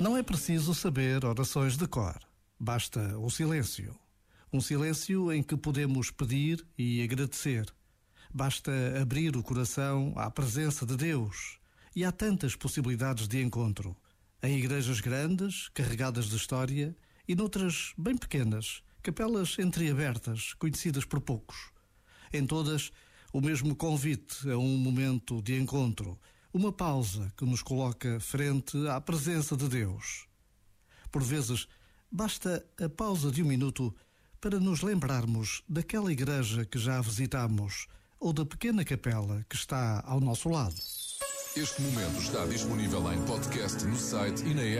Não é preciso saber orações de cor. Basta o silêncio. Um silêncio em que podemos pedir e agradecer. Basta abrir o coração à presença de Deus. E há tantas possibilidades de encontro. Em igrejas grandes, carregadas de história, e noutras bem pequenas, capelas entreabertas, conhecidas por poucos. Em todas, o mesmo convite a um momento de encontro uma pausa que nos coloca frente à presença de Deus. Por vezes, basta a pausa de um minuto para nos lembrarmos daquela igreja que já visitamos ou da pequena capela que está ao nosso lado. Este momento está disponível em podcast no site e na app.